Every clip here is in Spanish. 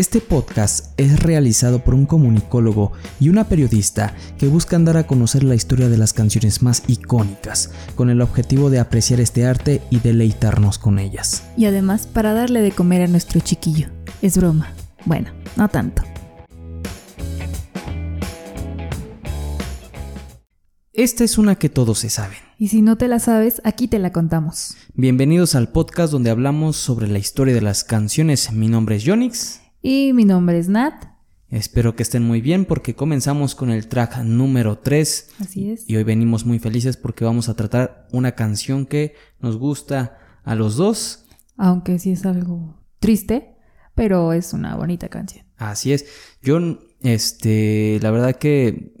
Este podcast es realizado por un comunicólogo y una periodista que buscan dar a conocer la historia de las canciones más icónicas, con el objetivo de apreciar este arte y deleitarnos con ellas. Y además para darle de comer a nuestro chiquillo. Es broma. Bueno, no tanto. Esta es una que todos se saben. Y si no te la sabes, aquí te la contamos. Bienvenidos al podcast donde hablamos sobre la historia de las canciones. Mi nombre es Yonix. Y mi nombre es Nat. Espero que estén muy bien porque comenzamos con el track número 3. Así es. Y hoy venimos muy felices porque vamos a tratar una canción que nos gusta a los dos. Aunque sí es algo triste, pero es una bonita canción. Así es. Yo, este, la verdad que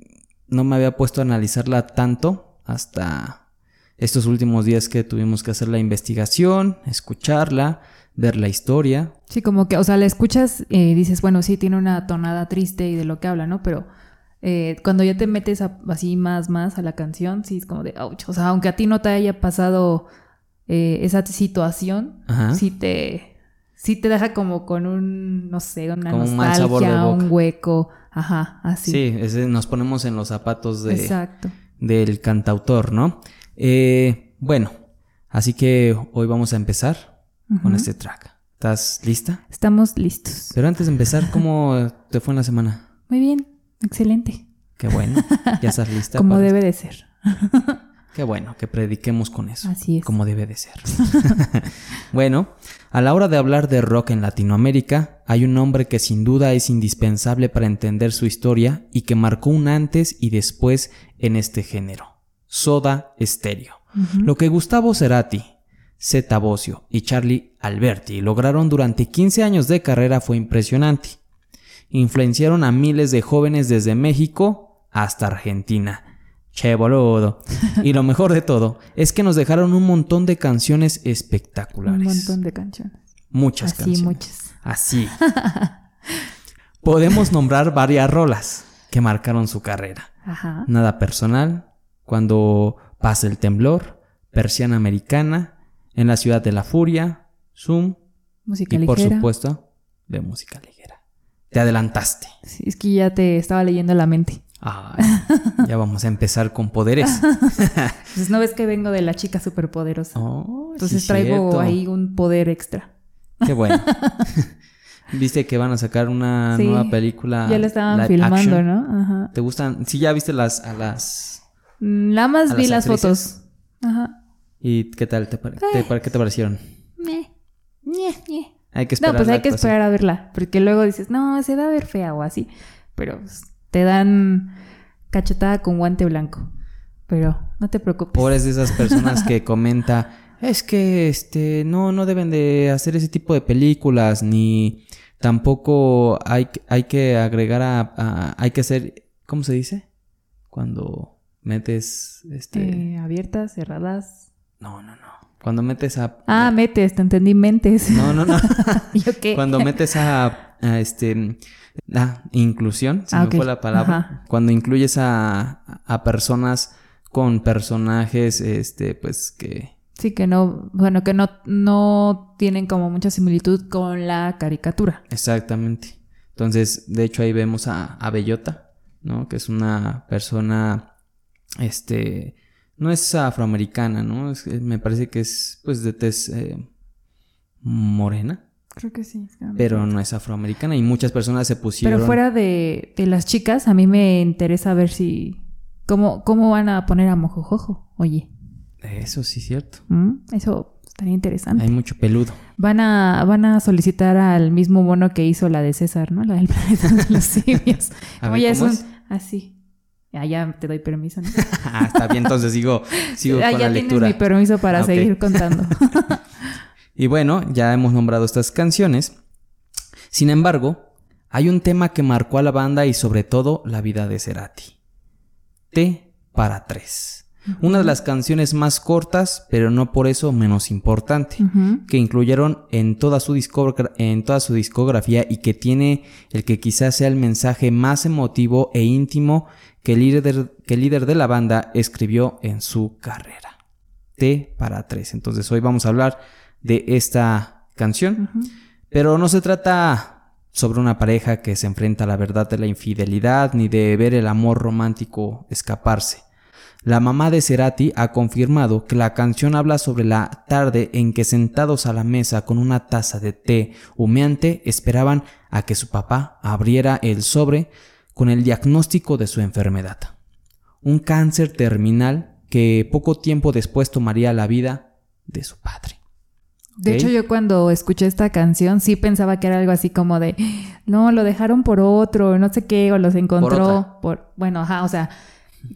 no me había puesto a analizarla tanto hasta estos últimos días que tuvimos que hacer la investigación, escucharla ver la historia. Sí, como que, o sea, la escuchas y dices, bueno, sí, tiene una tonada triste y de lo que habla, ¿no? Pero eh, cuando ya te metes así más, más a la canción, sí es como de, ouch. O sea, aunque a ti no te haya pasado eh, esa situación, sí te, sí te deja como con un, no sé, una nostalgia, un, hueco. Ajá, así. Sí, nos ponemos en los zapatos de, Exacto. del cantautor, ¿no? Eh, bueno, así que hoy vamos a empezar con este track. ¿Estás lista? Estamos listos. Pero antes de empezar, ¿cómo te fue en la semana? Muy bien, excelente. Qué bueno. Ya estás lista. como debe de ser. Qué bueno que prediquemos con eso. Así es. Como debe de ser. bueno, a la hora de hablar de rock en Latinoamérica, hay un nombre que sin duda es indispensable para entender su historia y que marcó un antes y después en este género. Soda Stereo. Lo que Gustavo Cerati, Zeta Bosio y Charlie Alberti lograron durante 15 años de carrera fue impresionante. Influenciaron a miles de jóvenes desde México hasta Argentina. Che boludo. Y lo mejor de todo es que nos dejaron un montón de canciones espectaculares. Un montón de canciones. Muchas Así, canciones. muchas. Así. Podemos nombrar varias rolas que marcaron su carrera. Ajá. Nada personal, cuando pasa el temblor, Persiana Americana, en la ciudad de la furia, Zoom. Música y por supuesto, de música ligera. Te adelantaste. Sí, es que ya te estaba leyendo la mente. Ay, ya vamos a empezar con poderes. pues no ves que vengo de la chica superpoderosa. Oh, Entonces traigo ahí un poder extra. Qué bueno. Viste que van a sacar una nueva película. Ya la estaban filmando, ¿no? Ajá. ¿Te gustan? Sí, ya viste las a las. Nada más vi las fotos. Ajá. ¿Y qué tal? ¿Te, eh. ¿Qué te parecieron? Meh. Hay que esperar. No, pues hay que esperar a verla. Porque luego dices, no, se va a ver fea o así. Pero te dan cachetada con guante blanco. Pero no te preocupes. Pobres de esas personas que comenta, es que este no, no deben de hacer ese tipo de películas, ni tampoco hay, hay que agregar a, hay que hacer, ¿cómo se dice? Cuando metes este eh, abiertas, cerradas. No, no, no. Cuando metes a... Ah, metes, te entendí, mentes. No, no, no. ¿Yo qué? Cuando metes a, este... Ah, inclusión, se ah, me fue la palabra. Cuando incluyes a, a personas con personajes, este, pues que... Sí, que no, bueno, que no, no tienen como mucha similitud con la caricatura. Exactamente. Entonces, de hecho, ahí vemos a, a Bellota, ¿no? Que es una persona, este, no es afroamericana, ¿no? me parece que es pues de tez eh, morena. Creo que sí. pero no es afroamericana y muchas personas se pusieron... Pero fuera de, las chicas, a mí me interesa ver si... ¿Cómo, cómo van a poner a Mojojojo? Oye. Eso sí es cierto. ¿Mm? Eso estaría interesante. Hay mucho peludo. Van a, van a solicitar al mismo mono que hizo la de César, ¿no? La del planeta de los simios. Oye, es, un... Así. Ah, ya te doy permiso, ¿no? ah, está bien, entonces sigo, sigo ah, con ya la lectura. Tienes mi permiso para seguir contando. y bueno, ya hemos nombrado estas canciones. Sin embargo, hay un tema que marcó a la banda y sobre todo la vida de Cerati. T para tres. Una de las canciones más cortas, pero no por eso menos importante, que incluyeron en toda, su en toda su discografía y que tiene el que quizás sea el mensaje más emotivo e íntimo que el líder, que el líder de la banda escribió en su carrera. T para tres. Entonces hoy vamos a hablar de esta canción, pero no se trata sobre una pareja que se enfrenta a la verdad de la infidelidad ni de ver el amor romántico escaparse. La mamá de Cerati ha confirmado que la canción habla sobre la tarde en que sentados a la mesa con una taza de té humeante esperaban a que su papá abriera el sobre con el diagnóstico de su enfermedad. Un cáncer terminal que poco tiempo después tomaría la vida de su padre. De hecho, yo cuando escuché esta canción sí pensaba que era algo así como de, no, lo dejaron por otro, no sé qué, o los encontró por, bueno, ajá, o sea,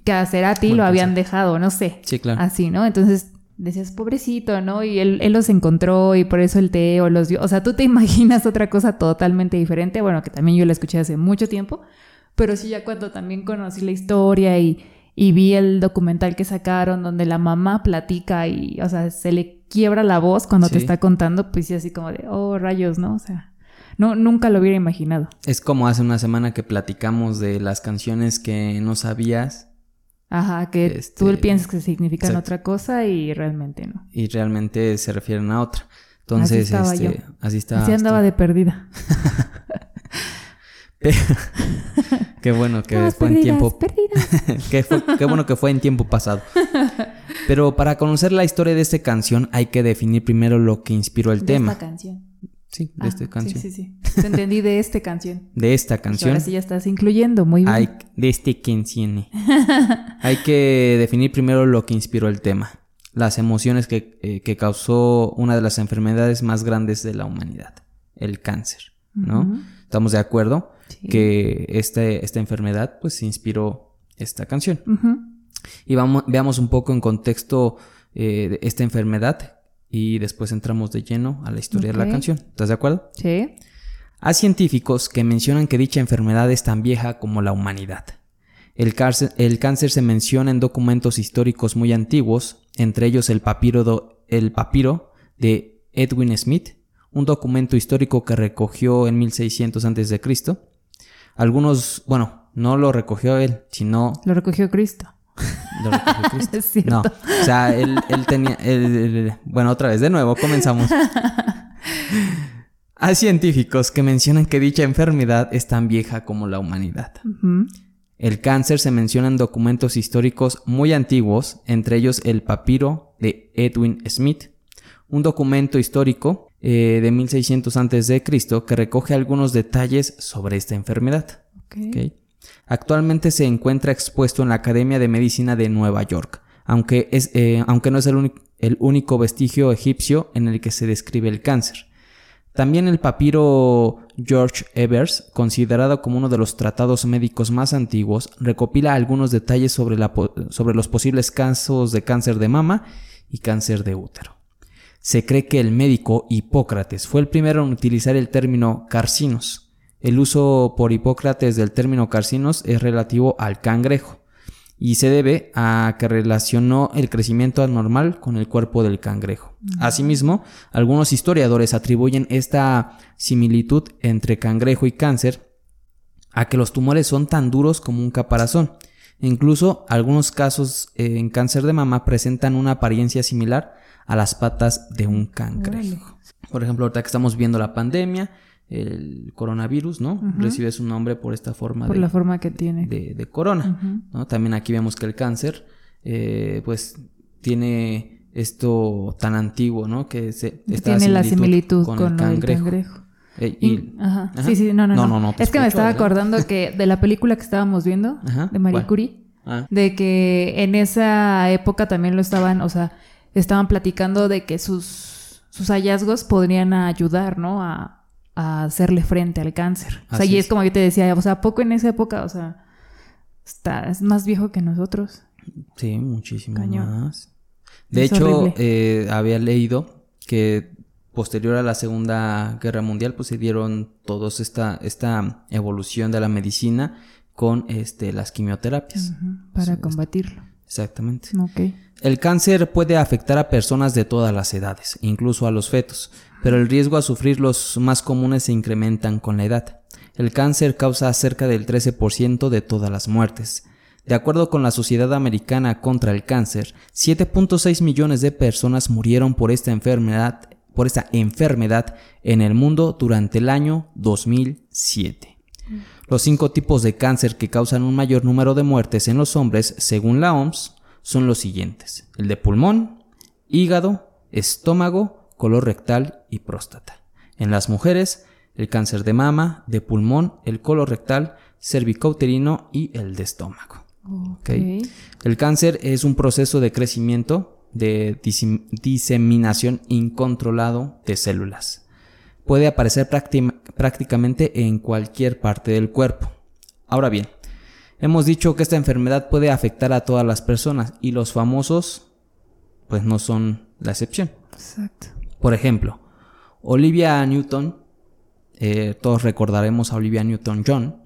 que a Cerati lo habían dejado, no sé. Sí, claro. Así, ¿no? Entonces decías, pobrecito, ¿no? Y él, él los encontró y por eso el té o los dio. O sea, tú te imaginas otra cosa totalmente diferente. Bueno, que también yo la escuché hace mucho tiempo, pero sí, ya cuando también conocí la historia y, y vi el documental que sacaron donde la mamá platica y, o sea, se le quiebra la voz cuando te está contando, pues sí, así como de, oh, rayos, ¿no? O sea. No, nunca lo hubiera imaginado. Es como hace una semana que platicamos de las canciones que no sabías Ajá, que tú este, piensas que significan otra cosa y realmente no. Y realmente se refieren a otra. Entonces, así estaba este, así estaba. Así andaba de perdida. qué bueno que fue en tiempo. qué, qué bueno que fue en tiempo pasado. Pero para conocer la historia de esta canción hay que definir primero lo que inspiró el de tema. Esta canción. Sí, de esta canción. Sí, sí, sí. Te entendí de esta canción. De esta canción. ahora sí ya estás incluyendo, muy bien. Hay, de este canción. Hay que definir primero lo que inspiró el tema. Las emociones que, eh, que, causó una de las enfermedades más grandes de la humanidad. El cáncer, ¿no? Estamos de acuerdo que este, esta enfermedad pues inspiró esta canción. Y vamos, veamos un poco en contexto eh, de esta enfermedad y después entramos de lleno a la historia de la canción. ¿Estás de acuerdo? Sí. Hay científicos que mencionan que dicha enfermedad es tan vieja como la humanidad. El cáncer, el cáncer se menciona en documentos históricos muy antiguos, entre ellos el papiro, el papiro de Edwin Smith, un documento histórico que recogió en 1600 a.C. Algunos, bueno, no lo recogió él, sino... Lo recogió Cristo. No, o sea, él, tenía. bueno, otra vez, de nuevo, comenzamos. Hay científicos que mencionan que dicha enfermedad es tan vieja como la humanidad. El cáncer se menciona en documentos históricos muy antiguos, entre ellos el papiro de Edwin Smith, un documento histórico eh, de 1600 a.C. que recoge algunos detalles sobre esta enfermedad. Actualmente se encuentra expuesto en la Academia de Medicina de Nueva York, aunque, es, eh, aunque no es el, el, único vestigio egipcio en el que se describe el cáncer. También el papiro George Evers, considerado como uno de los tratados médicos más antiguos, recopila algunos detalles sobre, la, sobre los posibles casos de cáncer de mama y cáncer de útero. Se cree que el médico Hipócrates fue el primero en utilizar el término carcinos, el uso por Hipócrates del término carcinos es relativo al cangrejo y se debe a que relacionó el crecimiento anormal con el cuerpo del cangrejo. Asimismo, algunos historiadores atribuyen esta similitud entre cangrejo y cáncer a que los tumores son tan duros como un caparazón. Incluso algunos casos eh, en cáncer de mama presentan una apariencia similar a las patas de un cangrejo. Por ejemplo, ahorita que estamos viendo la pandemia, el coronavirus, ¿no? Recibe su nombre por esta forma. Por la forma que tiene. De, corona, ¿no? También aquí vemos que el cáncer, eh, pues, tiene esto tan antiguo, ¿no? Que se, tiene la similitud con, el cangrejo. Eh, ajá. Sí, sí, no, no, no. es que me estaba acordando que de la película que estábamos viendo, de Marie Curie, ah. de que en esa época también lo estaban, o sea, estaban platicando de que sus, sus hallazgos podrían ayudar, ¿no? A, a hacerle frente al cáncer. o sea, y es, como yo te decía, o sea, poco en esa época, o sea, está, es más viejo que nosotros. Sí, muchísimo más. De hecho, eh, había leído que posterior a la Segunda Guerra Mundial, pues se dieron todos esta, esta evolución de la medicina con este, las quimioterapias. para combatirlo. Exactamente. Okay. El cáncer puede afectar a personas de todas las edades, incluso a los fetos pero el riesgo a sufrir los más comunes se incrementan con la edad. El cáncer causa cerca del 13% de todas las muertes. De acuerdo con la Sociedad Americana contra el Cáncer, 7.6 millones de personas murieron por esta enfermedad, por esta enfermedad en el mundo durante el año 2007. 2007. Los cinco tipos de cáncer que causan un mayor número de muertes en los hombres, según la OMS, son los siguientes. El de pulmón, hígado, estómago, color rectal y próstata. En las mujeres, el cáncer de mama, de pulmón, el color rectal, cervicouterino y el de estómago. Ok. El cáncer es un proceso de crecimiento, de disem- diseminación incontrolado de células. Puede aparecer prácti- prácticamente en cualquier parte del cuerpo. Ahora bien, hemos dicho que esta enfermedad puede afectar a todas las personas y los famosos pues no son la excepción. Exacto. Por ejemplo, Olivia Newton, eh, todos recordaremos a Olivia Newton-John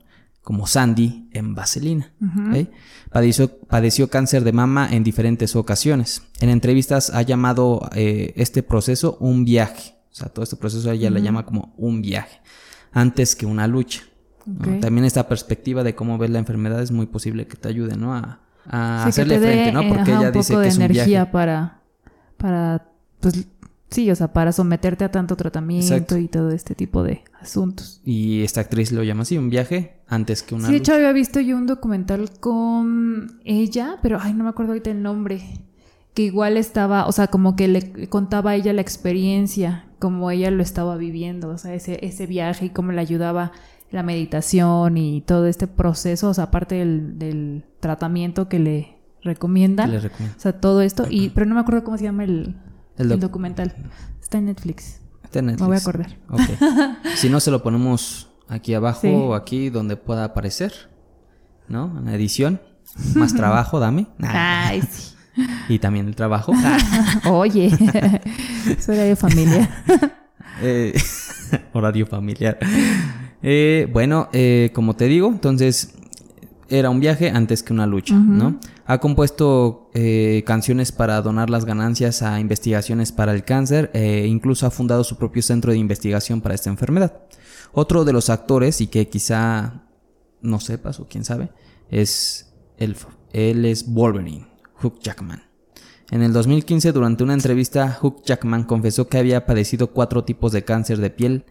como Sandy en Vaselina. ¿ok? Padeció, padeció cáncer de mama en diferentes ocasiones. En entrevistas ha llamado eh, este proceso un viaje. O sea, todo este proceso ella le llama como un viaje, antes que una lucha. También esta perspectiva de cómo ves la enfermedad es muy posible que te ayude, ¿no? A, a Sí, que hacerle frente, ¿no? eh, Porque ajá, ella un dice poco que de es un energía viaje. para, para, pues, sí, o sea, para someterte a tanto tratamiento Exacto. y todo este tipo de asuntos. Y esta actriz lo llama así, un viaje antes que una Sí, de hecho había visto yo un documental con ella, pero ay, no me acuerdo ahorita el nombre. Que igual estaba, o sea, como que le contaba a ella la experiencia, como ella lo estaba viviendo, o sea, ese, ese viaje y cómo le ayudaba la meditación y todo este proceso, o sea, aparte del, del tratamiento que le recomiendan. Que le recomiendo. O sea, todo esto, y, pero no me acuerdo cómo se llama el, El el doc- documental. Está en Netflix. Está en Me voy a Netflix. acordar. Si no, se lo ponemos aquí abajo Sí. o aquí donde pueda aparecer, ¿no? En la edición. Más trabajo, dame. Ay, sí. Y también el trabajo. Oye, eso era de familia. Eh, horario familiar. Eh, bueno, eh, como te digo, entonces era un viaje antes que una lucha, ¿no? Ha compuesto eh, canciones para donar las ganancias a investigaciones para el cáncer e incluso ha fundado su propio centro de investigación para esta enfermedad. Otro de los actores, y que quizá no sepas o quién sabe, es él, él es Wolverine, Hugh Jackman. En el 2015, durante una entrevista, Hugh Jackman confesó que había padecido cuatro tipos de cáncer de piel,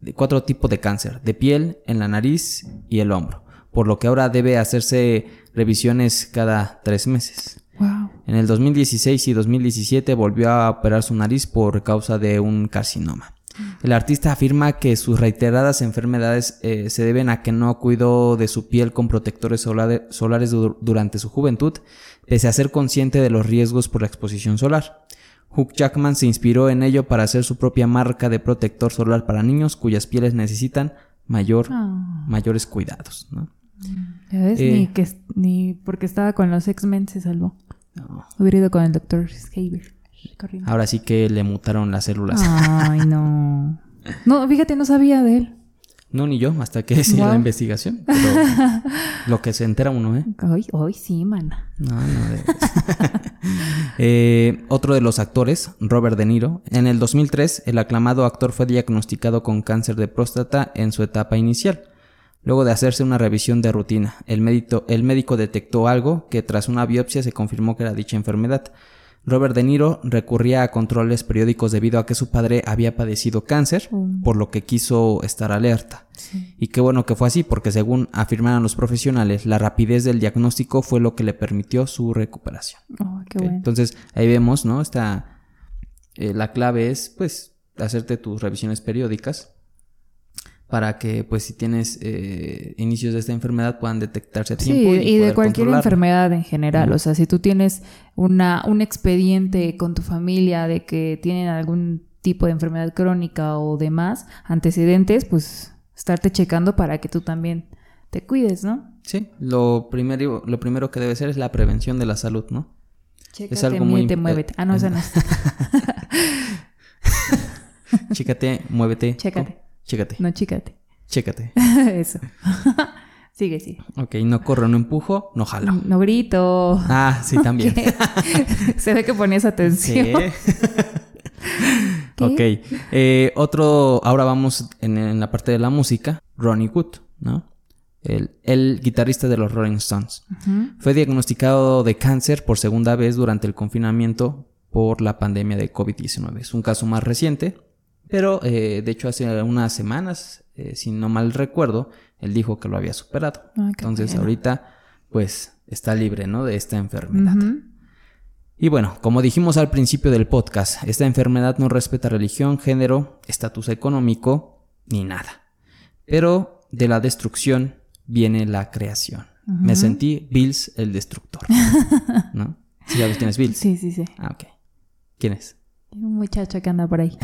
de cuatro tipos de cáncer, de piel, en la nariz y el hombro, por lo que ahora debe hacerse revisiones cada tres meses. Wow. En el 2016 y 2017 volvió a operar su nariz por causa de un carcinoma. El artista afirma que sus reiteradas enfermedades eh, se deben a que no cuidó de su piel con protectores solares du- durante su juventud, pese a ser consciente de los riesgos por la exposición solar. Hugh Jackman se inspiró en ello para hacer su propia marca de protector solar para niños cuyas pieles necesitan mayor, Ah. mayores cuidados. ¿no? Ya ves, Eh. ni, que, ni porque estaba con los X-Men se salvó. No. Hubiera ido con el Dr. Xavier. Ahora sí que le mutaron las células. Ay, no. No, fíjate, no sabía de él. No, ni yo, hasta que hice Wow. la investigación. Pero lo que se entera uno, ¿eh? Hoy, hoy sí, mana. No, no. de- Eh, otro de los actores, Robert De Niro. En el 2003, el aclamado actor fue diagnosticado con cáncer de próstata en su etapa inicial. Luego de hacerse una revisión de rutina, el médico, el médico detectó algo que tras una biopsia se confirmó que era dicha enfermedad. Robert De Niro recurría a controles periódicos debido a que su padre había padecido cáncer, Mm. por lo que quiso estar alerta. Y qué bueno que fue así, porque según afirmaron los profesionales, la rapidez del diagnóstico fue lo que le permitió su recuperación. Oh, qué Ok, bueno. Entonces ahí vemos, ¿no? Esta, eh, la clave es, pues, hacerte tus revisiones periódicas para que, pues, si tienes eh, inicios de esta enfermedad puedan detectarse a Sí, tiempo. y, de cualquier enfermedad en general. O sea, si tú tienes una, un expediente con tu familia de que tienen algún tipo de enfermedad crónica o demás, antecedentes, pues estarte checando para que tú también te cuides, ¿no? Sí, lo primero, lo primero que debe ser es la prevención de la salud, ¿no? Chécate, algo muy muévete. Ah, no, esa no es. Chécate, muévete. Chécate. Chécate, No, chícate. chécate. Eso. sigue, sigue. Ok, no corro, no empujo, no jalo. No grito. Ah, sí, también. Se ve que ponías Sí. atención. ¿Qué? Ok. Eh, otro, ahora vamos en, en la parte de la música. Ronnie Wood, ¿no? El, el guitarrista de los Rolling Stones. Fue diagnosticado de cáncer por segunda vez durante el confinamiento por la pandemia de COVID-19. Es un caso más reciente, Pero eh, de hecho hace unas semanas, eh, si no mal recuerdo, él dijo que lo había superado. Ah, Entonces ahorita pues está libre, ¿no? De esta enfermedad. Y bueno, como dijimos al principio del podcast, esta enfermedad no respeta religión, género, estatus económico, ni nada. Pero de la destrucción viene la creación. Me sentí Bills el destructor. ¿No? ¿Sí sabes quién es Bills? Sí, sí, sí. Ah, ok. ¿Quién es? Un muchacho que anda por ahí.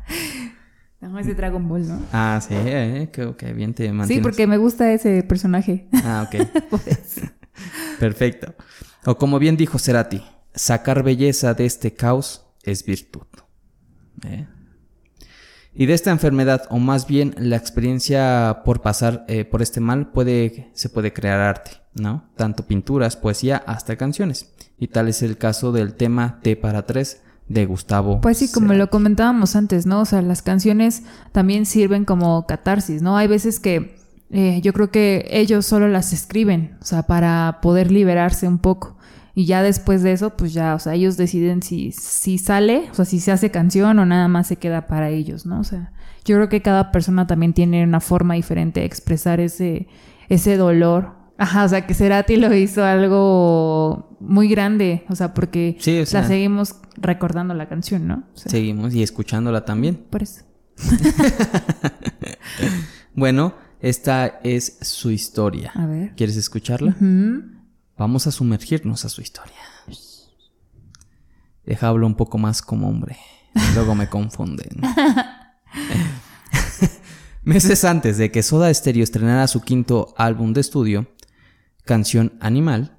no, ese Dragon Ball, ¿no? Ah, sí, eh, que, que bien te mantienes. Sí, porque me gusta ese personaje. Ah, ok. Perfecto. O como bien dijo Cerati, sacar belleza de este caos es virtud. ¿Eh? Y de esta enfermedad, o más bien la experiencia por pasar eh, por este mal, puede, se puede crear arte, ¿no? Tanto pinturas, poesía, hasta canciones. Y tal es el caso del tema T para tres de Gustavo. Pues sí, como lo comentábamos antes, ¿no? O sea, las canciones también sirven como catarsis, ¿no? Hay veces que eh, yo creo que ellos solo las escriben, o sea, para poder liberarse un poco. Y ya después de eso, pues ya, o sea, ellos deciden si, si sale, o sea, si se hace canción o nada más se queda para ellos, ¿no? O sea, yo creo que cada persona también tiene una forma diferente de expresar ese, ese dolor. Ajá, o sea, que Cerati lo hizo algo muy grande, o sea, porque Sí, o sea- la seguimos recordando la canción, ¿no? O sea, Seguimos y escuchándola también. por eso. Bueno, esta es su historia. A ver. ¿Quieres escucharla? Vamos a sumergirnos a su historia. Deja hablo un poco más como hombre. Luego me confunden. Meses antes de que Soda Stereo estrenara su quinto álbum de estudio, Canción Animal,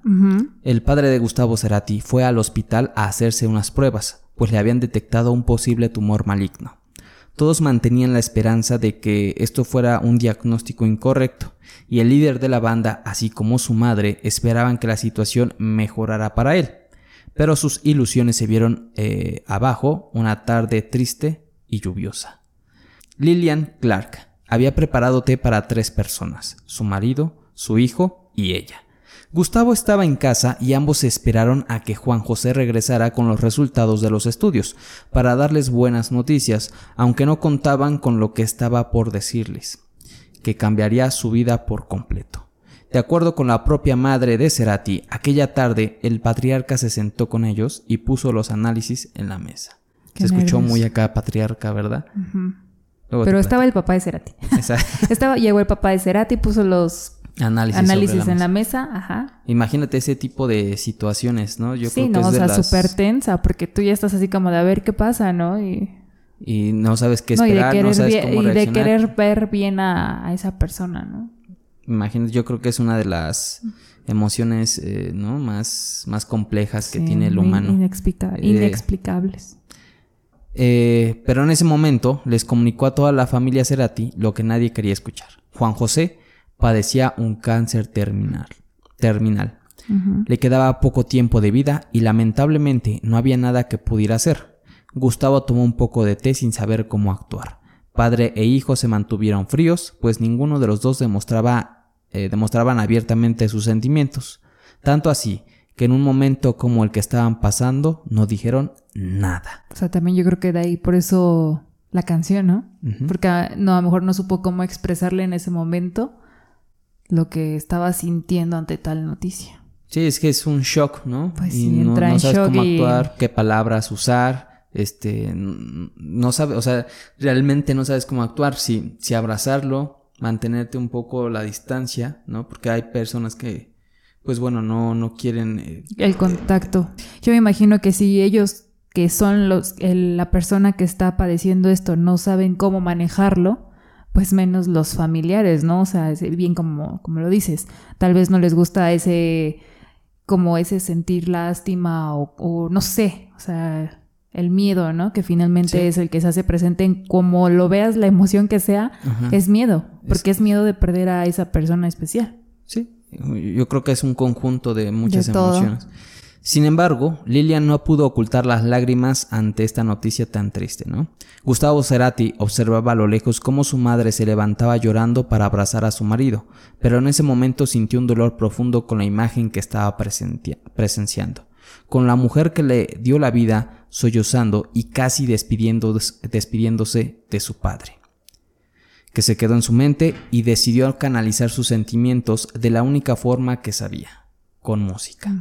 el padre de Gustavo Cerati fue al hospital a hacerse unas pruebas, pues le habían detectado un posible tumor maligno. Todos mantenían la esperanza de que esto fuera un diagnóstico incorrecto, y el líder de la banda, así como su madre, esperaban que la situación mejorara para él. Pero sus ilusiones se vieron eh, abajo una tarde triste y lluviosa. Lillian Clark había preparado té para tres personas, su marido, su hijo y ella. Gustavo estaba en casa y ambos esperaron a que Juan José regresara con los resultados de los estudios, para darles buenas noticias, aunque no contaban con lo que estaba por decirles, que cambiaría su vida por completo. De acuerdo con la propia madre de Cerati, aquella tarde el patriarca se sentó con ellos y puso los análisis en la mesa. Qué se escuchó muy acá patriarca, ¿verdad? Pero estaba el papá de Cerati. Esa- estaba, llegó el papá de Cerati, puso los análisis, análisis sobre en la mesa. ajá. Imagínate ese tipo de situaciones, ¿no? Yo sí, creo que es o sea, las- súper tensa, porque tú ya estás así como de a ver qué pasa, ¿no? Y, y no sabes qué no, y de esperar, no, sabes bien- cómo y de reaccionar. querer ver bien a, a esa persona, ¿no? Imagínate, yo creo que es una de las emociones, eh, ¿no? Más, más complejas que Sí, tiene el humano. inexplica- Eh, inexplicables. Eh, pero en ese momento les comunicó a toda la familia Cerati lo que nadie quería escuchar. Juan José padecía un cáncer terminal. terminal. Le quedaba poco tiempo de vida y lamentablemente no había nada que pudiera hacer. Gustavo tomó un poco de té sin saber cómo actuar. Padre e hijo se mantuvieron fríos, pues ninguno de los dos demostraba, eh, demostraban abiertamente sus sentimientos. Tanto así que en un momento como el que estaban pasando no dijeron nada. O sea, también yo creo que de ahí por eso la canción, ¿no? Porque ah, no, a lo mejor no supo cómo expresarle en ese momento lo que estaba sintiendo ante tal noticia. Sí, es que es un shock, ¿no? Pues y sí, no, entra no sabes shock cómo y- actuar, qué palabras usar, este, no sabes, o sea, realmente no sabes cómo actuar, si, si abrazarlo, mantenerte un poco la distancia, ¿no? Porque hay personas que, pues bueno, no, no quieren, eh, El contacto. Yo me imagino que si ellos, que son los, el- la persona que está padeciendo esto, no saben cómo manejarlo, pues menos los familiares, ¿no? O sea, bien como, como lo dices. Tal vez no les gusta ese, como ese sentir lástima o, o no sé, o sea, el miedo, ¿no? Que finalmente Sí. es el que se hace presente en como lo veas, la emoción que sea, Ajá. es miedo, porque es miedo de perder a esa persona especial. Sí, yo creo que es un conjunto de muchas De todo. Sin embargo, Lilian no pudo ocultar las lágrimas ante esta noticia tan triste, ¿no? Gustavo Cerati observaba a lo lejos cómo su madre se levantaba llorando para abrazar a su marido, pero en ese momento sintió un dolor profundo con la imagen que estaba presenciando. con la mujer que le dio la vida sollozando y casi despidiéndose de su padre, que se quedó en su mente y decidió canalizar sus sentimientos de la única forma que sabía, con música.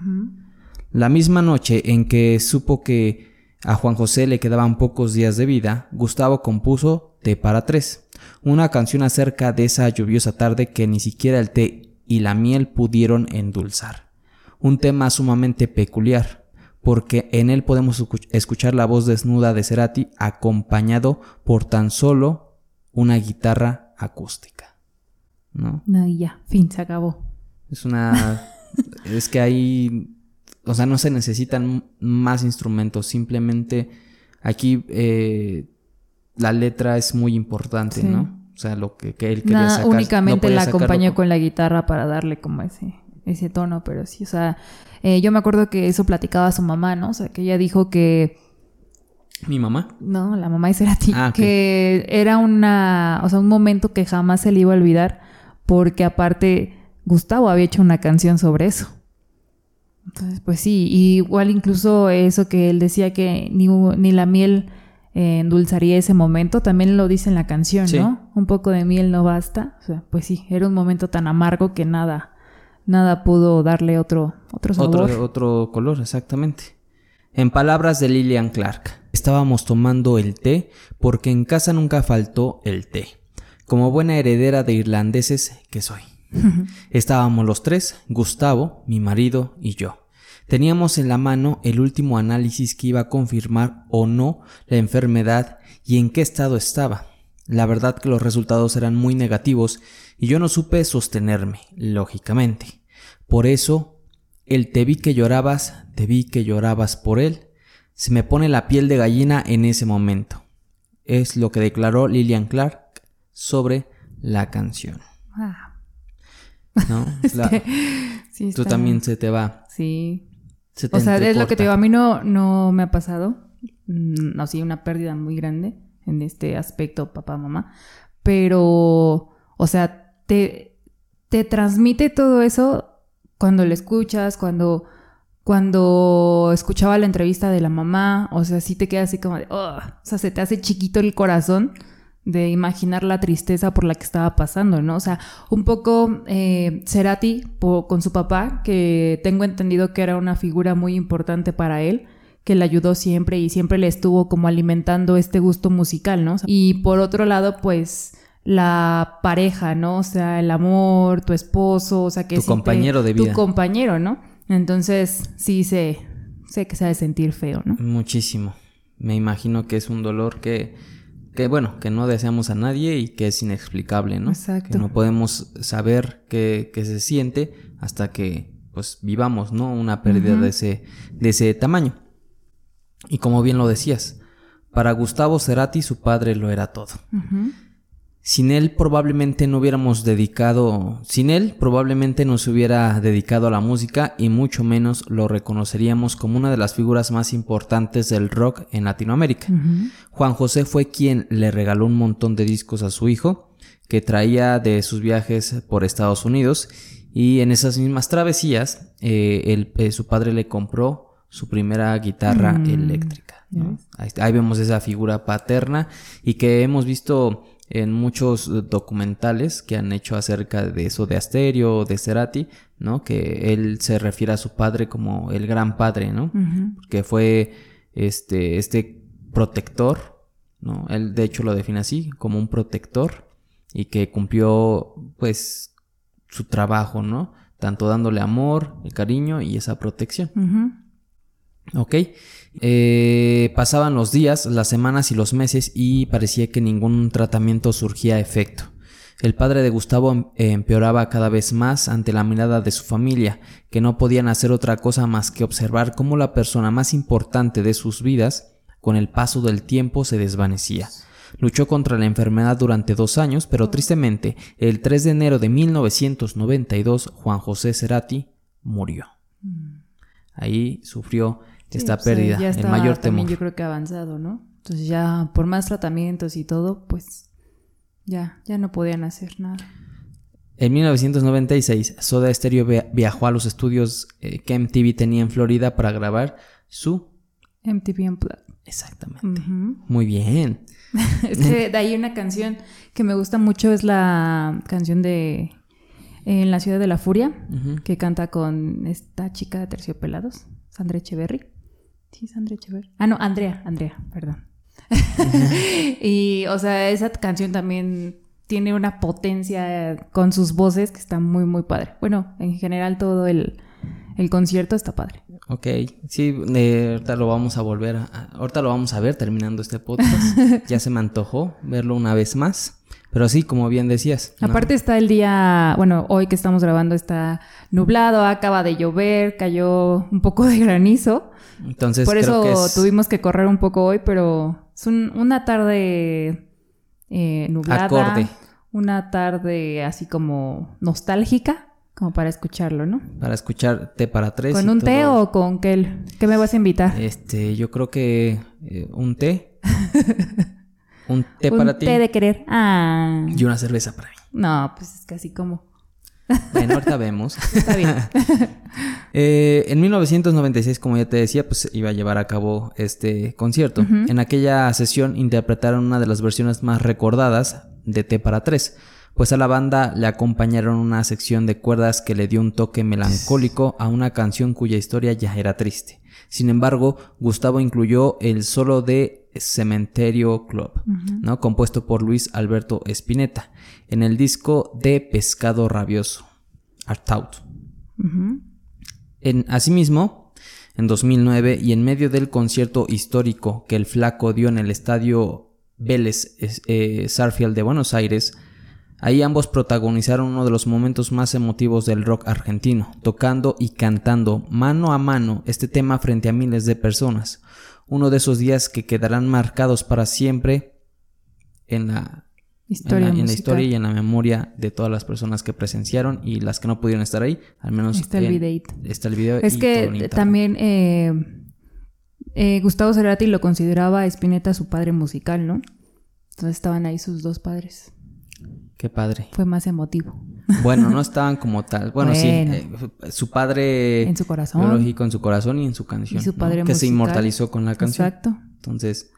La misma noche en que supo que a Juan José le quedaban pocos días de vida, Gustavo compuso Té para tres, una canción acerca de esa lluviosa tarde que ni siquiera el té y la miel pudieron endulzar. Un tema sumamente peculiar, porque en él podemos escuchar la voz desnuda de Cerati acompañado por tan solo una guitarra acústica. ¿No? No, y ya, fin, se acabó. Es una... es que hay o sea, no se necesitan más instrumentos, simplemente aquí eh, la letra es muy importante, ¿no? O sea, lo que, él quería sacar. Únicamente la acompañó con... la guitarra para darle como ese, ese tono, pero sí, o sea, eh, yo me acuerdo que eso platicaba su mamá, ¿no? O sea, que ella dijo que... ¿Mi mamá? No, la mamá de Serati. Ah, Que era una, o sea, un momento que jamás se le iba a olvidar porque aparte Gustavo había hecho una canción sobre eso. Entonces, pues sí, igual incluso eso que él decía que ni, ni la miel eh, endulzaría ese momento, también lo dice en la canción, ¿no? Un poco de miel no basta. O sea, pues sí, era un momento tan amargo que nada, nada pudo darle otro, otro sabor. Otro, otro color, exactamente. En palabras de Lillian Clark, estábamos tomando el té porque en casa nunca faltó el té, como buena heredera de irlandeses que soy. Estábamos los tres, Gustavo, mi marido y yo. Teníamos en la mano el último análisis que iba a confirmar o no la enfermedad y en qué estado estaba. La verdad que los resultados eran muy negativos y yo no supe sostenerme, lógicamente. Por eso, el te vi que llorabas, te vi que llorabas por él, se me pone la piel de gallina en ese momento. Es lo que declaró Lillian Clark sobre la canción. ¿No? Tú también se te va. Sí. o sea, es lo que te digo, a mí no, no me ha pasado. No, mm, sí, una pérdida muy grande en este aspecto, papá, mamá. Pero, o sea, te, te transmite todo eso cuando lo escuchas, cuando, cuando escuchaba la entrevista de la mamá. O sea, sí te queda así como de, oh", o sea, se te hace chiquito el corazón de imaginar la tristeza por la que estaba pasando, ¿no? O sea, un poco eh, Cerati con su papá, que tengo entendido que era una figura muy importante para él, que le ayudó siempre y siempre le estuvo como alimentando este gusto musical, ¿no? Y por otro lado, pues la pareja, ¿no? O sea, el amor, tu esposo, o sea, que... Tu compañero de vida. Tu compañero, ¿no? Entonces, sí sé, sé que se ha de sentir feo, ¿no? Muchísimo. Me imagino que es un dolor que que bueno, que no deseamos a nadie y que es inexplicable, ¿no? Exacto. Que no podemos saber qué, se siente hasta que pues vivamos, ¿no? Una pérdida de, ese, de ese tamaño. Y como bien lo decías, para Gustavo Cerati su padre lo era todo. Sin él probablemente no hubiéramos dedicado, sin él probablemente no se hubiera dedicado a la música y mucho menos lo reconoceríamos como una de las figuras más importantes del rock en Latinoamérica. Juan José fue quien le regaló un montón de discos a su hijo, que traía de sus viajes por Estados Unidos y en esas mismas travesías eh, eh, su padre le compró su primera guitarra mm, eléctrica. ahí vemos esa figura paterna y que hemos visto en muchos eh, documentales que han hecho acerca de eso de Asterio o de Cerati, ¿no? Que él se refiere a su padre como el gran padre, ¿no? Que fue este, este protector, ¿no? Él de hecho lo define así, como un protector y que cumplió pues su trabajo, ¿no? Tanto dándole amor, el cariño y esa protección. ¿Ok? Eh, pasaban los días, las semanas y los meses y parecía que ningún tratamiento surgía a efecto. El padre de Gustavo em, empeoraba cada vez más ante la mirada de su familia, que no podían hacer otra cosa más que observar cómo la persona más importante de sus vidas, con el paso del tiempo, se desvanecía. Luchó contra la enfermedad durante dos años, pero tristemente, el 3 de enero de 1992, Juan José Cerati murió. Mm. Ahí sufrió esta pérdida, ya el mayor también yo creo que avanzado, ¿no? Entonces ya por más tratamientos y todo, pues ya, ya no podían hacer nada. En 1996, Soda Stereo viajó a los estudios eh, que MTV tenía en Florida para grabar su MTV Unplugged. Exactamente. Muy bien. es que de ahí una canción que me gusta mucho es la canción de En la ciudad de la furia, que canta con esta chica de Terciopelados, Sandra Echeverry. Sí, Sandra Echeverry. Ah, no, Andrea, Andrea, perdón. y, o sea, esa canción también tiene una potencia con sus voces que está muy, muy padre. Bueno, en general todo el, concierto está padre. Ok, sí, ahorita lo vamos a volver a, ahorita lo vamos a ver terminando este podcast. ya se me antojó verlo una vez más. Pero sí, como bien decías. Aparte está el día, bueno, hoy que estamos grabando está nublado, acaba de llover, cayó un poco de granizo. Entonces, por eso tuvimos que correr un poco hoy, pero es una tarde eh, nublada. Una tarde así como nostálgica, como para escucharlo, ¿no? Para escuchar té para tres. ¿Con un té o con qué? ¿Qué me vas a invitar? Este, yo creo que eh, un té. un té para ti. Un té de querer. Ah. Y una cerveza para mí. No, pues es casi como. Bueno, ahorita vemos. Está bien. Eh, en 1996, como ya te decía, pues iba a llevar a cabo este concierto. En aquella sesión interpretaron una de las versiones más recordadas de T para tres, pues a la banda le acompañaron una sección de cuerdas que le dio un toque melancólico a una canción cuya historia ya era triste. Sin embargo, Gustavo incluyó el solo de Cementerio Club, ¿no? compuesto por Luis Alberto Spinetta, en el disco de Pescado Rabioso, Artaut. en, asimismo, en 2009 y en medio del concierto histórico que el Flaco dio en el estadio Vélez eh, Sarfield de Buenos Aires, Ahí ambos protagonizaron uno de los momentos más emotivos del rock argentino, tocando y cantando mano a mano este tema frente a miles de personas. Uno de esos días que quedarán marcados para siempre en la historia, en la, historia y en la memoria de todas las personas que presenciaron y las que no pudieron estar ahí. Al menos está el video. Está el video. Es que también eh, eh, Gustavo Cerati lo consideraba a Spinetta su padre musical, ¿no? Entonces estaban ahí sus dos padres. Qué padre. Fue más emotivo. Bueno, no estaban como tal. Bueno, sí, eh, su padre en su corazón, biológico en su corazón y en su canción, y su padre que se inmortalizó con la canción. Exacto. Entonces,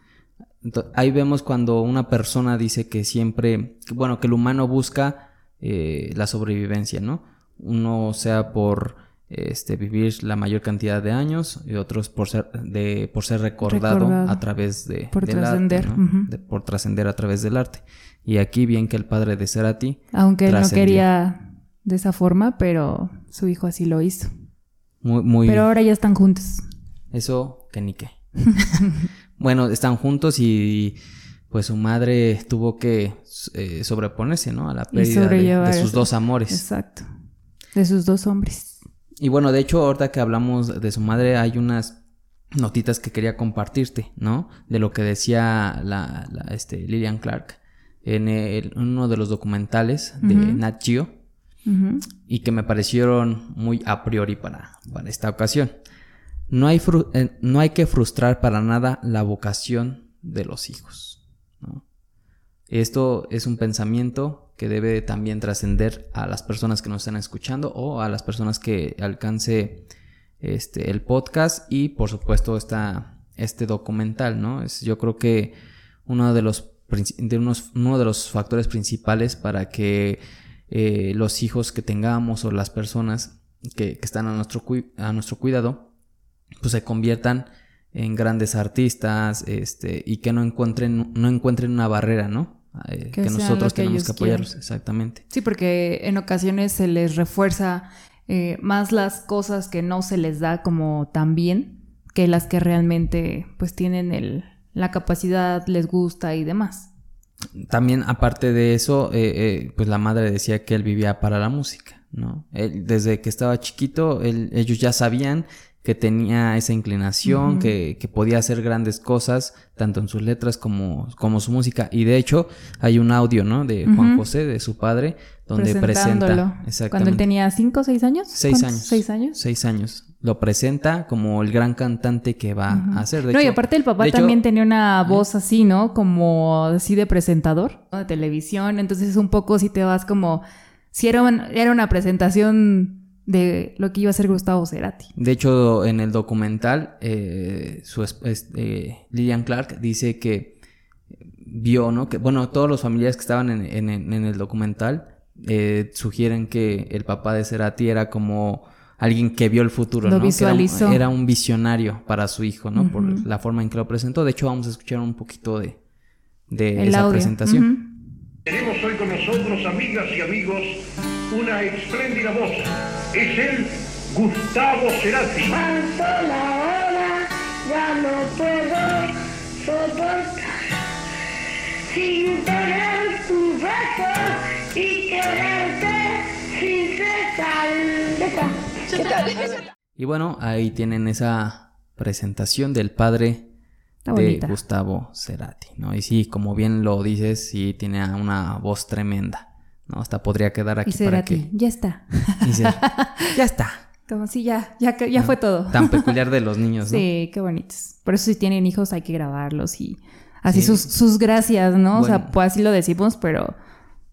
ahí vemos cuando una persona dice que siempre, bueno, que el humano busca eh, la sobrevivencia, ¿no? Uno sea por este, vivir la mayor cantidad de años y otros por ser, de, por ser recordado, a través de, por trascender, por trascender a través del arte. Y aquí bien que el padre de Cerati. Aunque él no quería de esa forma, pero su hijo así lo hizo. Muy, muy... Pero ahora ya están juntos. Eso, que ni qué. bueno, están juntos y pues su madre tuvo que eh, sobreponerse, ¿no? A la pérdida de, sus dos amores. Exacto. De sus dos hombres. Y bueno, de hecho, ahorita que hablamos de su madre, hay unas notitas que quería compartirte, ¿no? De lo que decía la, la este, Lillian Clark en, uno de los documentales de Nat Geo y que me parecieron muy a priori para, para esta ocasión. No hay, eh, no hay que frustrar para nada la vocación de los hijos. Esto es un pensamiento que debe también trascender a las personas que nos están escuchando o a las personas que alcance este, el podcast y por supuesto esta, este documental, ¿no? Es, yo creo que uno de los de unos, uno de los factores principales para que eh, los hijos que tengamos o las personas que, están a nuestro, a nuestro cuidado, pues se conviertan en grandes artistas este, y que no encuentren, no encuentren una barrera, ¿no? Eh, que, nosotros tenemos que apoyarlos, exactamente. Sí, porque en ocasiones se les refuerza eh, más las cosas que no se les da como tan bien que las que realmente pues tienen el, la capacidad les gusta y demás. También, aparte de eso, eh, eh, pues la madre decía que él vivía para la música, ¿no? desde que estaba chiquito, ellos ya sabían que tenía esa inclinación, que, que, podía hacer grandes cosas, tanto en sus letras como, como su música. Y de hecho, hay un audio, ¿no? De Juan José, de su padre, donde presenta. Cuando él tenía cinco o seis años. Seis años. Seis años. Seis años. Lo presenta como el gran cantante que va a ser. no, y aparte el papá también tenía una voz así, ¿no? Como así de presentador, de televisión. Entonces un poco si te vas como sí era, era una presentación de lo que iba a ser Gustavo Cerati. De hecho, en el documental, eh, su, eh, Lillian Clark dice que vio, ¿no? Que, bueno, todos los familiares que estaban en, el documental eh, sugieren que el papá de Cerati era como alguien que vio el futuro, lo Visualizó. Era, un, visionario para su hijo, ¿no? Por la forma en que lo presentó. De hecho, vamos a escuchar un poquito de, de esa presentación. Tenemos hoy con nosotros, amigas y amigos, una espléndida voz. Es el Gustavo Cerati. La hora, ya no puedo soportar. Sin tener tu beso y quererte sin cesar. Y bueno, ahí tienen esa presentación del padre de Gustavo Cerati, ¿no? Y sí, como bien lo dices, sí tiene una voz tremenda, ¿no? Hasta podría quedar aquí para que... ya está. ya está. Como si ya, ya, ya fue todo. Tan peculiar de los niños, ¿no? Sí, qué bonitos. Por eso si tienen hijos hay que grabarlos y así sus, sus gracias, ¿no? O sea, pues así lo decimos, pero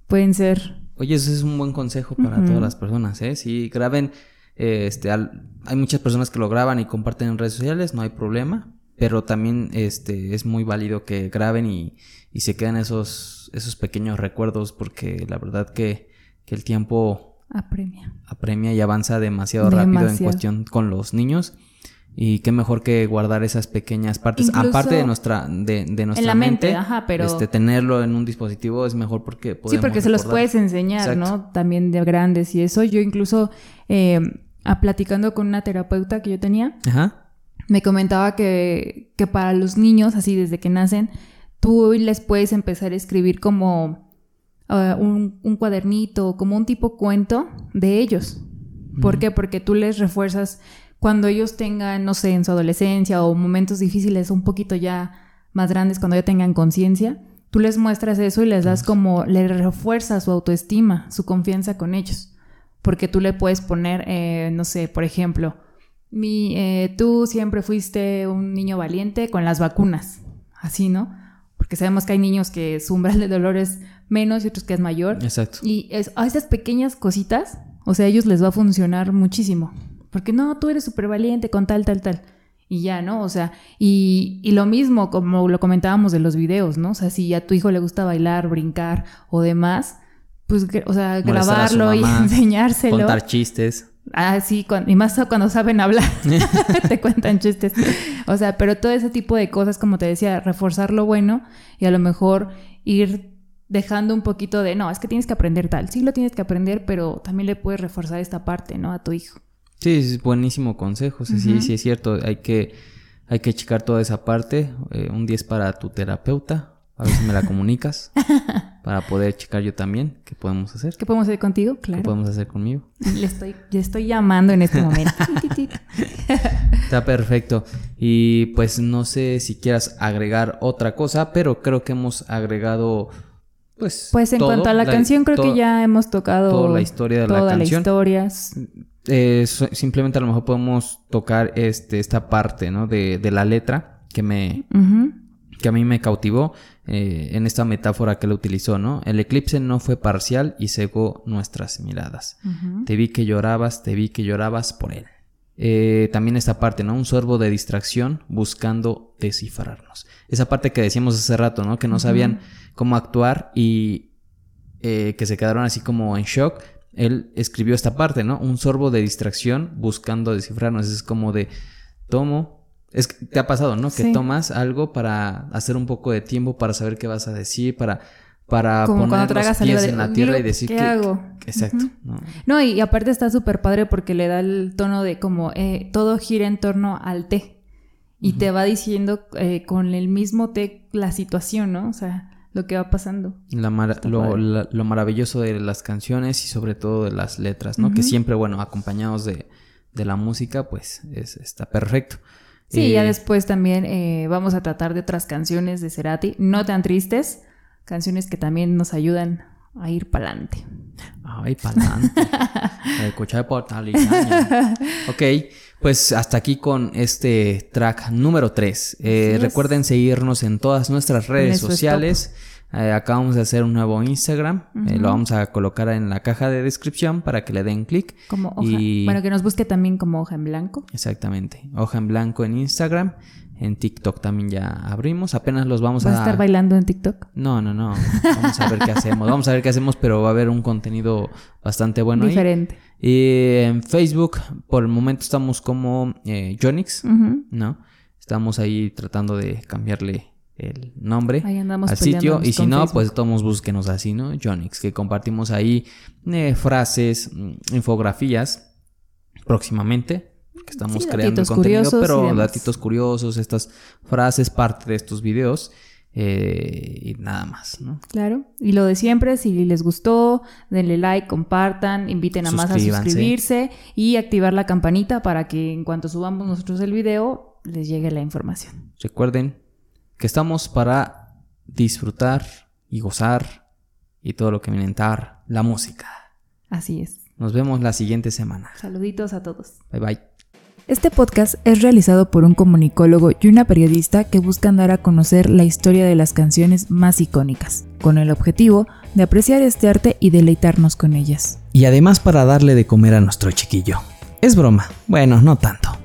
pueden ser... Oye, eso es un buen consejo para todas las personas, ¿eh? Sí, graben, este, hay muchas personas que lo graban y comparten en redes sociales, no hay problema pero también este es muy válido que graben y, y se queden esos, esos pequeños recuerdos porque la verdad que, que el tiempo apremia. apremia y avanza demasiado, rápido en cuestión con los niños. Y qué mejor que guardar esas pequeñas partes, aparte de nuestra, de, de nuestra la mente, pero... este, tenerlo en un dispositivo es mejor porque Sí, porque se los puedes enseñar, ¿no? También de grandes y eso. Yo incluso, eh, a platicando con una terapeuta que yo tenía, Ajá me comentaba que, que para los niños, así desde que nacen, tú les puedes empezar a escribir como uh, un, un, cuadernito, como un tipo cuento de ellos. ¿Por qué? Porque tú les refuerzas cuando ellos tengan, no sé, en su adolescencia o momentos difíciles un poquito ya más grandes, cuando ya tengan conciencia, tú les muestras eso y les das como, les refuerzas su autoestima, su confianza con ellos. Porque tú le puedes poner, eh, no sé, por ejemplo, mi, eh, tú siempre fuiste un niño valiente con las vacunas, así, ¿no? Porque sabemos que hay niños que su umbral de dolor es menos y otros que es mayor. Exacto. Y a esas pequeñas cositas, o sea, a ellos les va a funcionar muchísimo. Porque no, tú eres súper valiente con tal, tal, tal. Y ya, ¿no? O sea, y, y, lo mismo como lo comentábamos de los videos, ¿no? O sea, si a tu hijo le gusta bailar, brincar o demás, pues, o sea, grabarlo y enseñárselo. Contar chistes. Ah, sí, y más cuando saben hablar, te cuentan chistes. O sea, pero todo ese tipo de cosas, como te decía, reforzar lo bueno y a lo mejor ir dejando un poquito de, no, es que tienes que aprender tal. Sí lo tienes que aprender, pero también le puedes reforzar esta parte, ¿no? A tu hijo. Sí, es buenísimo consejo. Sí, sí, es cierto. Hay que, hay que checar toda esa parte. Eh, un 10 para tu terapeuta, a ver si me la comunicas para poder checar yo también qué podemos hacer. ¿Qué podemos hacer contigo? Claro. ¿Qué podemos hacer conmigo? Le estoy, le estoy llamando en este momento. Está perfecto. Y pues no sé si quieras agregar otra cosa, pero creo que hemos agregado pues. Pues en cuanto a la, canción, creo que ya hemos tocado toda la historia de la canción. La eh, simplemente a lo mejor podemos tocar este, esta parte, ¿no? De, de la letra que me, que a mí me cautivó eh, en esta metáfora que él utilizó, ¿no? El eclipse no fue parcial y cegó nuestras miradas. Te vi que llorabas, te vi que llorabas por él. Eh, también esta parte, ¿no? Un sorbo de distracción buscando descifrarnos. Esa parte que decíamos hace rato, ¿no? Que no sabían cómo actuar y eh, que se quedaron así como en shock. Él escribió esta parte, ¿no? Un sorbo de distracción buscando descifrarnos. Es como de tomo, es que te ha pasado, ¿no? Que tomas algo para hacer un poco de tiempo, para saber qué vas a decir, para, para poner los pies en la tierra y decir ¿qué hago? Exacto. ¿no? y, aparte está súper padre porque le da el tono de como eh, todo gira en torno al té. Y te va diciendo eh, con el mismo té la situación, ¿no? O sea, lo que va pasando. La lo, maravilloso de las canciones y sobre todo de las letras, ¿no? Que siempre, bueno, acompañados de, de la música, pues es, está perfecto. Sí, ya después también eh, vamos a tratar de otras canciones de Cerati, no tan tristes, canciones que también nos ayudan a ir para adelante. Ay, para adelante. ok, pues hasta aquí con este track número 3. Eh, recuerden seguirnos en todas nuestras redes sociales. Eh, acabamos de hacer un nuevo Instagram. eh, lo vamos a colocar en la caja de descripción para que le den clic. Como hoja. Y- Bueno, que nos busque también como hoja en blanco. Exactamente. Hoja en blanco en Instagram. En TikTok también ya abrimos. Apenas los vamos ¿Vas a a... estar bailando en TikTok? No, no, no. Vamos a ver qué hacemos. Vamos a ver qué hacemos, pero va a haber un contenido bastante bueno ahí. Diferente. Y en Facebook, por el momento estamos como eh, Jonix. ¿no? Estamos ahí tratando de cambiarle el nombre Ahí andamos al sitio. Y si no, Facebook. pues todos búsquenos así, ¿no? Jonix, que compartimos ahí eh, frases, mm, infografías próximamente. Que estamos Sí, creando contenido, pero datitos curiosos, estas frases, parte de estos videos. eh, y nada más, ¿no? Claro. Y lo de siempre, si les gustó, denle like, compartan, inviten a más a suscribirse y activar la campanita para que en cuanto subamos nosotros el video les llegue la información. Recuerden que estamos para disfrutar y gozar y todo lo que tar, la música. Así es. Nos vemos la siguiente semana. Saluditos a todos. Bye bye. Este podcast es realizado por un comunicólogo y una periodista que buscan dar a conocer la historia de las canciones más icónicas, con el objetivo de apreciar este arte y deleitarnos con ellas. Y además para darle de comer a nuestro chiquillo. Es broma. Bueno, no tanto.